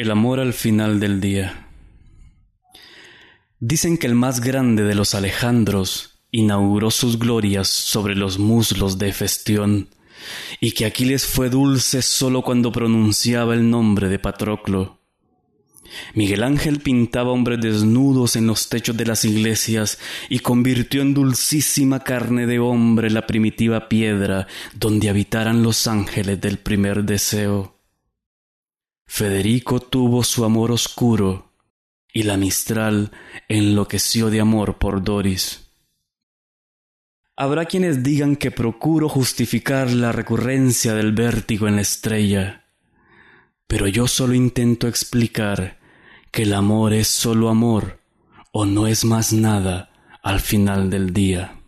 El amor al final del día. Dicen que el más grande de los Alejandros inauguró sus glorias sobre los muslos de Festión, y que Aquiles fue dulce sólo cuando pronunciaba el nombre de Patroclo. Miguel Ángel pintaba hombres desnudos en los techos de las iglesias y convirtió en dulcísima carne de hombre la primitiva piedra donde habitaran los ángeles del primer deseo. Federico tuvo su amor oscuro y la Mistral enloqueció de amor por Doris. Habrá quienes digan que procuro justificar la recurrencia del vértigo en la estrella, pero yo solo intento explicar que el amor es solo amor o no es más nada al final del día.